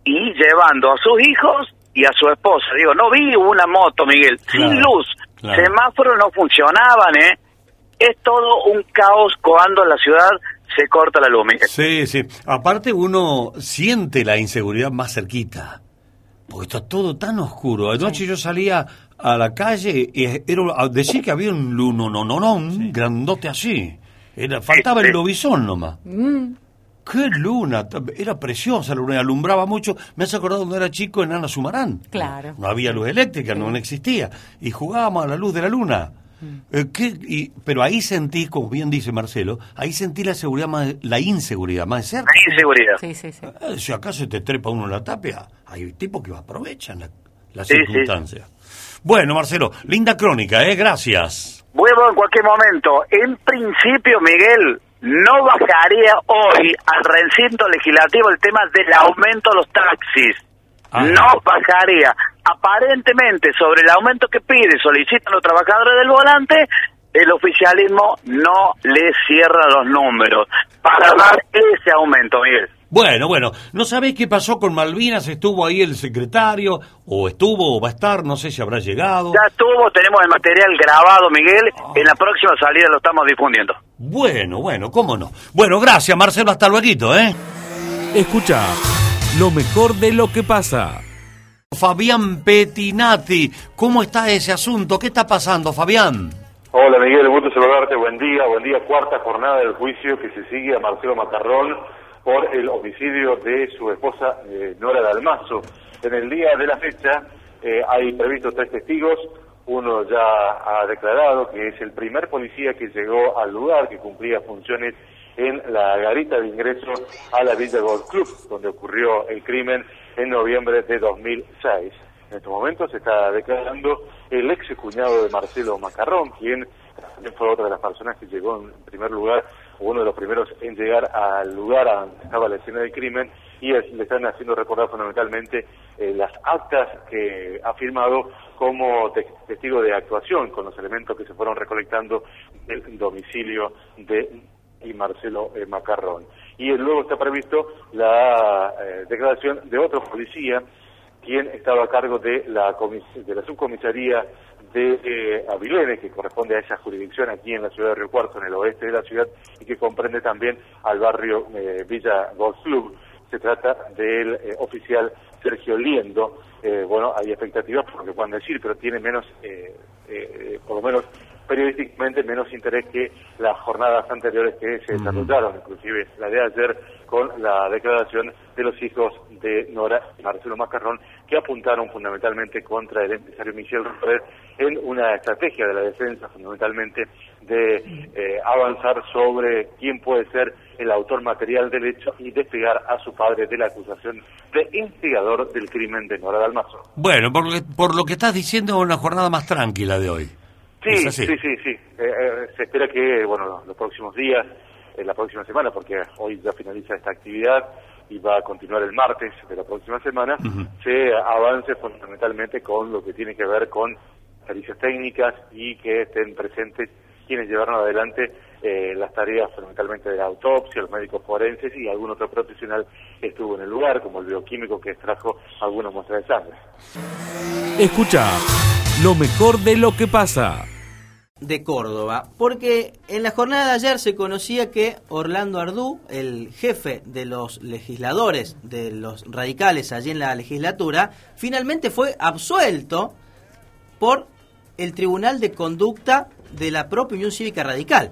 S3: y llevando a sus hijos y a su esposa. Digo, no vi una moto, Miguel, sin luz.
S2: claro.
S3: Semáforos no funcionaban, ¿eh? Es todo un caos cuando en la ciudad se corta la luz, Miguel.
S2: Sí, sí. Aparte uno siente la inseguridad más cerquita. Porque está todo tan oscuro. Anoche yo salía a la calle y era a decir que había un luno, no, no, no, un grandote así. Era, faltaba el lobizón nomás. ¡Qué luna! Era preciosa la luna, alumbraba mucho. Me has acordado cuando era chico en Ana Sumarán.
S8: Claro.
S2: No había luz eléctrica, no existía. Y jugábamos a la luz de la luna. Eh, ¿qué- y- pero ahí sentí, como bien dice Marcelo, ahí sentí la seguridad más, la inseguridad más de cerca.
S3: La inseguridad.
S8: Sí, sí, sí.
S2: Eh, si acaso te trepa uno en la tapia, hay tipos que aprovechan la, la
S3: Sí, sí.
S2: circunstancia. Bueno, Marcelo, linda crónica, ¿eh? Gracias.
S3: Vuelvo en cualquier momento. En principio, Miguel, no bajaría hoy al recinto legislativo el tema del aumento de los taxis. No bajaría. Aparentemente, sobre el aumento que pide y solicitan los trabajadores del volante, el oficialismo no le cierra los números para dar ese aumento, Miguel.
S2: Bueno, bueno, ¿no sabés qué pasó con Malvinas? ¿Estuvo ahí el secretario? ¿O estuvo o va a estar? No sé si habrá llegado.
S3: Ya estuvo, tenemos el material grabado, Miguel. En la próxima salida lo estamos difundiendo.
S2: Bueno, bueno, cómo no. Bueno, gracias, Marcelo, hasta luego, ¿eh?
S1: Escucha lo mejor de lo que pasa.
S2: Fabián Petinati, ¿cómo está ese asunto? ¿Qué está pasando, Fabián?
S16: Hola Miguel, gusto saludarte, buen día, buen día, cuarta jornada del juicio que se sigue a Marcelo Macarrón por el homicidio de su esposa eh, Nora Dalmazo. En el día de la fecha eh, hay previstos tres testigos, uno ya ha declarado que es el primer policía que llegó al lugar, que cumplía funciones en la garita de ingreso a la Villa Golf Club, donde ocurrió el crimen en noviembre de 2006. En estos momentos se está declarando el ex cuñado de Marcelo Macarrón, quien también fue otra de las personas que llegó en primer lugar, o uno de los primeros en llegar al lugar donde estaba la escena del crimen, y es- le están haciendo recordar fundamentalmente eh, las actas que ha firmado como te- testigo de actuación, con los elementos que se fueron recolectando del domicilio de y Marcelo eh, Macarrón. Y luego está previsto la eh, declaración de otro policía, quien estaba a cargo de la, de la subcomisaría de eh, Avilene, que corresponde a esa jurisdicción aquí en la ciudad de Río Cuarto, en el oeste de la ciudad, y que comprende también al barrio eh, Villa Golf Club. Se trata del eh, oficial Sergio Liendo. Eh, bueno, hay expectativas porque puedan decir, pero tiene menos, eh, por lo menos periodísticamente, menos interés que las jornadas anteriores que se desarrollaron, inclusive la de ayer, con la declaración de los hijos de Nora y Marcelo Macarrón, que apuntaron fundamentalmente contra el empresario Michel Roper en una estrategia de la defensa, fundamentalmente de eh, avanzar sobre quién puede ser el autor material del hecho y despegar a su padre de la acusación de instigador del crimen de Nora Dalmazo.
S2: Bueno, por lo que, por lo que estás diciendo, una jornada más tranquila de hoy.
S16: Sí, sí, sí, sí. Eh, eh, se espera que, bueno, los, próximos días, eh, la próxima semana, porque hoy ya finaliza esta actividad y va a continuar el martes de la próxima semana, se avance fundamentalmente con lo que tiene que ver con servicios técnicas y que estén presentes quienes llevaron adelante eh, las tareas fundamentalmente de la autopsia, los médicos forenses y algún otro profesional que estuvo en el lugar, como el bioquímico que extrajo algunas muestras de sangre.
S1: Escucha lo mejor de lo que pasa.
S17: De Córdoba, porque en la jornada de ayer se conocía que Orlando Ardú, el jefe de los legisladores de los radicales allí en la legislatura, finalmente fue absuelto por el Tribunal de Conducta de la propia Unión Cívica Radical.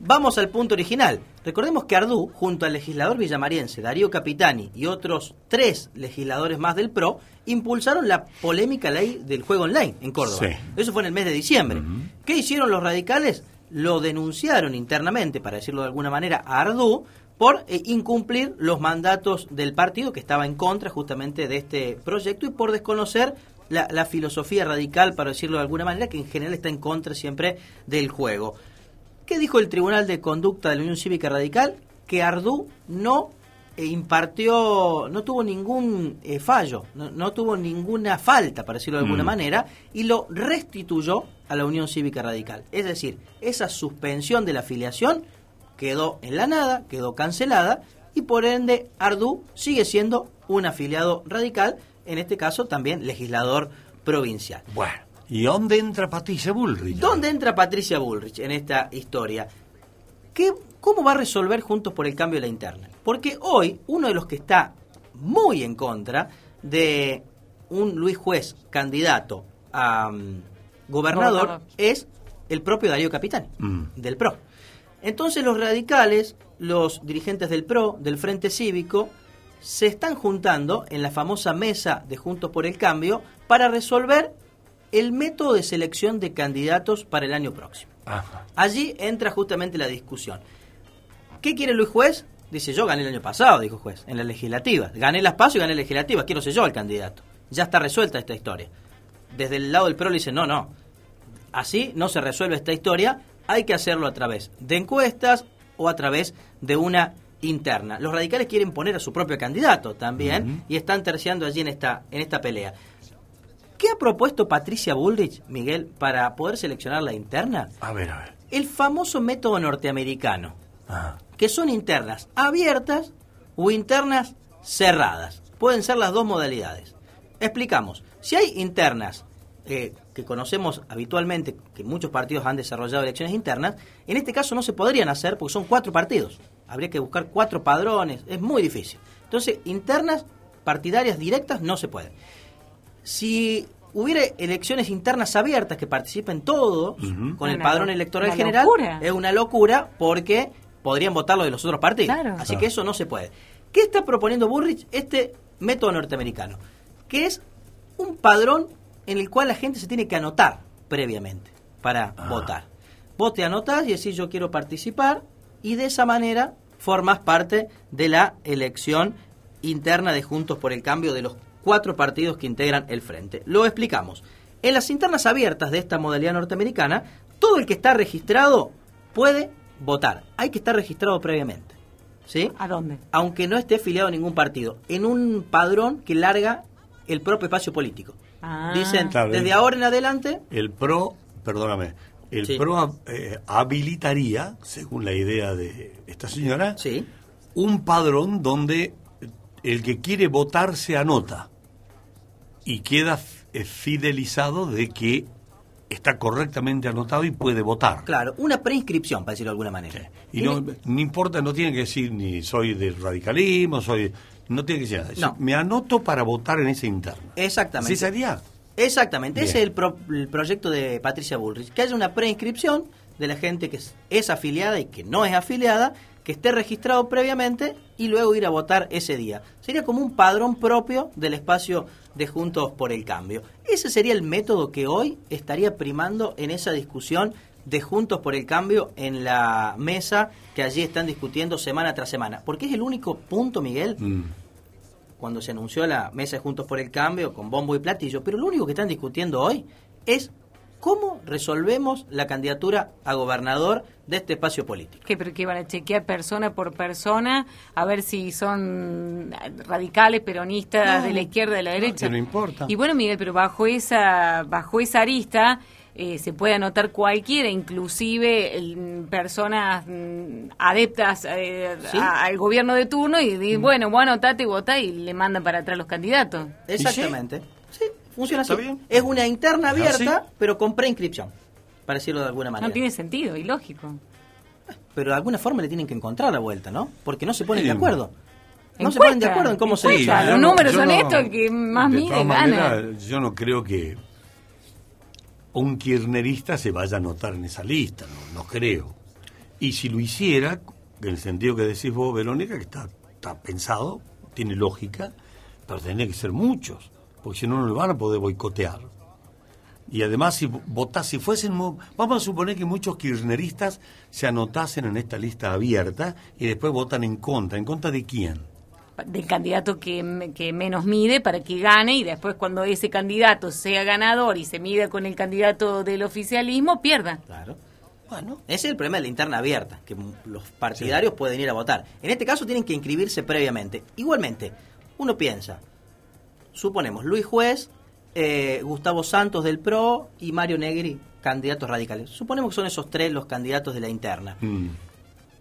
S17: Vamos al punto original. Recordemos que Ardú, junto al legislador villamariense Darío Capitani y otros tres legisladores más del PRO, impulsaron la polémica ley del juego online en Córdoba.
S2: Sí.
S17: Eso fue en el mes de diciembre. ¿Qué hicieron los radicales? Lo denunciaron internamente, para decirlo de alguna manera, a Ardú por eh, incumplir los mandatos del partido que estaba en contra justamente de este proyecto y por desconocer la, la filosofía radical, para decirlo de alguna manera, que en general está en contra siempre del juego. ¿Qué dijo el Tribunal de Conducta de la Unión Cívica Radical? Que Ardú no eh, impartió, no tuvo ningún eh, fallo, no, no tuvo ninguna falta, para decirlo de alguna
S18: Mm.
S17: manera, y lo restituyó a la Unión Cívica Radical. Es decir, esa suspensión de la afiliación quedó en la nada, quedó cancelada, y por ende Ardú sigue siendo un afiliado radical, en este caso también legislador provincial.
S2: Bueno, ¿y dónde entra Patricia Bullrich?
S17: ¿Dónde entra Patricia Bullrich en esta historia? ¿Qué, ¿Cómo va a resolver Juntos por el Cambio la interna? Porque hoy uno de los que está muy en contra de un Luis Juez candidato a mm, gobernador,
S8: Gobernador.
S17: es el propio Darío Capitán,
S2: Mm.
S17: del PRO. Entonces los radicales, los dirigentes del PRO, del Frente Cívico, se están juntando en la famosa mesa de Juntos por el Cambio para resolver el método de selección de candidatos para el año próximo.
S2: Ajá.
S17: Allí entra justamente la discusión. ¿Qué quiere Luis Juez? Dice, yo gané el año pasado, dijo Juez, en la legislativa. Gané las pasos y gané la legislativa, quiero ser yo el candidato. Ya está resuelta esta historia. Desde el lado del PRO le dice, no, no, así no se resuelve esta historia, hay que hacerlo a través de encuestas o a través de una interna. Los radicales quieren poner a su propio candidato también y están terciando allí en esta, en esta pelea. ¿Qué ha propuesto Patricia Bullrich, Miguel, para poder seleccionar la interna?
S2: A ver, a ver.
S17: El famoso método norteamericano,
S2: Ajá.
S17: que son internas abiertas o internas cerradas. Pueden ser las dos modalidades. Explicamos. Si hay internas eh, que conocemos habitualmente, que muchos partidos han desarrollado elecciones internas, en este caso no se podrían hacer porque son cuatro partidos. Habría que buscar cuatro padrones, es muy difícil. Entonces, internas partidarias directas no se pueden. Si hubiera elecciones internas abiertas que participen todos con el
S8: Una
S17: padrón electoral general,
S8: locura.
S17: es una locura porque podrían votar lo de los otros partidos.
S8: Claro.
S17: Así
S8: Claro.
S17: que eso no se puede. ¿Qué está proponiendo Bullrich? Este método norteamericano, que es un padrón en el cual la gente se tiene que anotar previamente para votar. Vos te anotás y decís yo quiero participar y de esa manera formas parte de la elección interna de Juntos por el Cambio de los cuatro partidos que integran el frente. Lo explicamos. En las internas abiertas de esta modalidad norteamericana, todo el que está registrado puede votar. Hay que estar registrado previamente. ¿Sí?
S8: ¿A dónde?
S17: Aunque no esté afiliado a ningún partido. En un padrón que larga el propio espacio político.
S8: Ah.
S17: Dicen,
S2: Claro,
S17: desde ahora en adelante,
S2: El PRO, perdóname, el
S17: Sí.
S2: PRO eh, habilitaría, según la idea de esta señora, un padrón donde el que quiere votar se anota y queda eh, fidelizado de que está correctamente anotado y puede votar.
S17: claro, una preinscripción, para decirlo de alguna manera.
S2: Y no, no importa, no tiene que decir ni soy del radicalismo, soy... No tiene que decir nada.
S17: No.
S2: Me anoto para votar en esa interna.
S17: Exactamente.
S2: ¿Así sería?
S17: Exactamente, ese es el, pro- el proyecto de Patricia Bullrich, que haya una preinscripción de la gente que es, es afiliada y que no es afiliada, que esté registrado previamente y luego ir a votar ese día. Sería como un padrón propio del espacio de Juntos por el Cambio. Ese sería el método que hoy estaría primando en esa discusión de Juntos por el Cambio en la mesa que allí están discutiendo semana tras semana. Porque es el único punto, Miguel,
S2: Mm.
S17: Cuando se anunció la mesa de Juntos por el Cambio con bombo y platillo, pero lo único que están discutiendo hoy es cómo resolvemos la candidatura a gobernador de este espacio político.
S8: ¿Qué, pero que van a chequear persona por persona a ver si son radicales, peronistas,
S2: No,
S8: de la izquierda, de la derecha?
S2: que no importa.
S8: Y bueno, Miguel, pero bajo esa, bajo esa arista eh, se puede anotar cualquiera, inclusive el- personas mm, adeptas eh,
S17: ¿Sí?
S8: a- al gobierno de turno y di, bueno, vos anotate y votá y le mandan para atrás los candidatos.
S17: Exactamente. Sí, funciona así.
S2: ¿Está bien?
S17: Es una interna abierta,
S2: ¿Ah, sí?
S17: pero con preinscripción, para decirlo de alguna manera.
S8: No tiene sentido, ilógico.
S17: Pero de alguna forma le tienen que encontrar la vuelta, ¿no? Porque no se ponen
S2: Sí.
S17: de acuerdo. No se ponen de acuerdo en cómo se elige.
S8: Los números son estos, que más
S2: de
S8: mide
S2: todas
S8: gana.
S2: maneras, yo no creo que un kirchnerista se vaya a anotar en esa lista, no, no creo. Y si lo hiciera, en el sentido que decís vos, Verónica, que está, pensado, tiene lógica, pero tendría que ser muchos, porque si no, no lo van a poder boicotear. Y además, si votás, si fuesen, mo- vamos a suponer que muchos kirchneristas se anotasen en esta lista abierta y después votan en contra. ¿En contra de quién?
S8: Del candidato que, que menos mide para que gane y después cuando ese candidato sea ganador y se mida con el candidato del oficialismo, pierda.
S17: Claro. Bueno, ese es el problema de la interna abierta, que los partidarios pueden ir a votar. En este caso tienen que inscribirse previamente. Igualmente, uno piensa, suponemos, Luis Juez, eh, Gustavo Santos del PRO y Mario Negri, candidatos radicales. Suponemos que son esos tres los candidatos de la interna.
S2: Mm.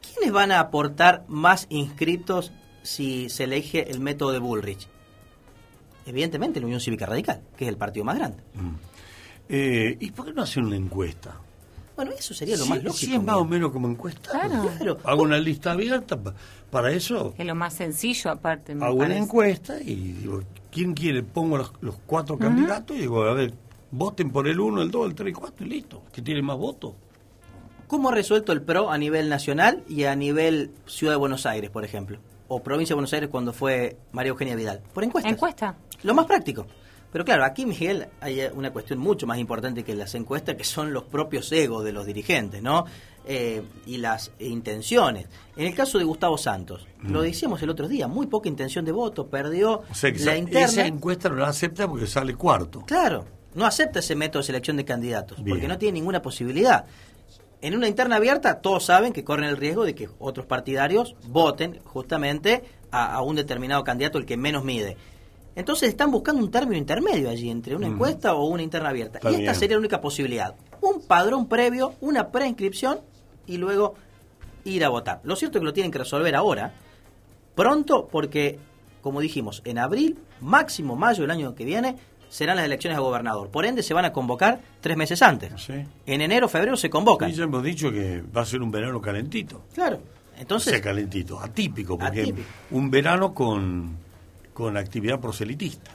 S17: ¿Quiénes van a aportar más inscritos si se elige el método de Bullrich? Evidentemente la Unión Cívica Radical, que es el partido más grande.
S2: Eh, ¿Y por qué no hacen una encuesta?
S17: Bueno, eso sería lo
S2: Sí,
S17: más lógico.
S2: sí, es más o menos como encuesta.
S8: Claro.
S2: Hago una lista abierta pa- para eso.
S8: Es lo más sencillo aparte. me
S2: Hago una encuesta y digo, ¿quién quiere? Pongo los, los cuatro candidatos y digo, a ver, voten por el uno, el dos, el tres y cuatro y listo. Que tiene más votos.
S17: ¿Cómo ha resuelto el PRO a nivel nacional y a nivel Ciudad de Buenos Aires, por ejemplo? O Provincia de Buenos Aires cuando fue María Eugenia Vidal. Por encuestas.
S8: Encuesta.
S17: Lo más práctico. Pero claro, aquí, Miguel, hay una cuestión mucho más importante que las encuestas, que son los propios egos de los dirigentes, ¿no? Eh, y las intenciones. En el caso de Gustavo Santos, lo decíamos el otro día, muy poca intención de voto, perdió
S2: O sea, que
S17: la
S2: esa,
S17: interna.
S2: esa encuesta no la acepta porque sale cuarto.
S17: Claro, no acepta ese método de selección de candidatos,
S2: Bien.
S17: porque no tiene ninguna posibilidad. En una interna abierta, todos saben que corren el riesgo de que otros partidarios voten justamente a, a un determinado candidato, el que menos mide. Entonces están buscando un término intermedio allí, entre una
S2: Mm.
S17: encuesta o una interna abierta.
S2: Está
S17: y esta
S2: bien.
S17: sería la única posibilidad. Un padrón previo, una preinscripción y luego ir a votar. Lo cierto es que lo tienen que resolver ahora, pronto, porque, como dijimos, en abril, máximo mayo del año que viene, serán las elecciones a gobernador. Por ende, se van a convocar tres meses antes. En enero, febrero se convocan.
S2: Y ya hemos dicho que va a ser un verano calentito.
S17: Claro. Entonces,
S2: o sea, calentito, atípico, porque
S17: Atípico.
S2: un verano con, con actividad proselitista.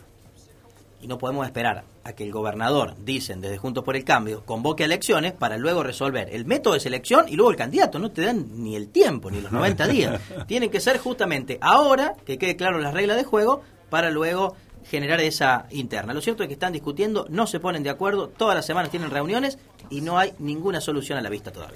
S17: y no podemos esperar a que el gobernador, dicen desde Juntos por el Cambio, convoque a elecciones para luego resolver el método de selección y luego el candidato. No te dan ni el tiempo, ni los 90 días. Tienen que ser justamente ahora, que quede claro las reglas de juego, para luego generar esa interna. Lo cierto es que están discutiendo, no se ponen de acuerdo, todas las semanas tienen reuniones y no hay ninguna solución a la vista todavía.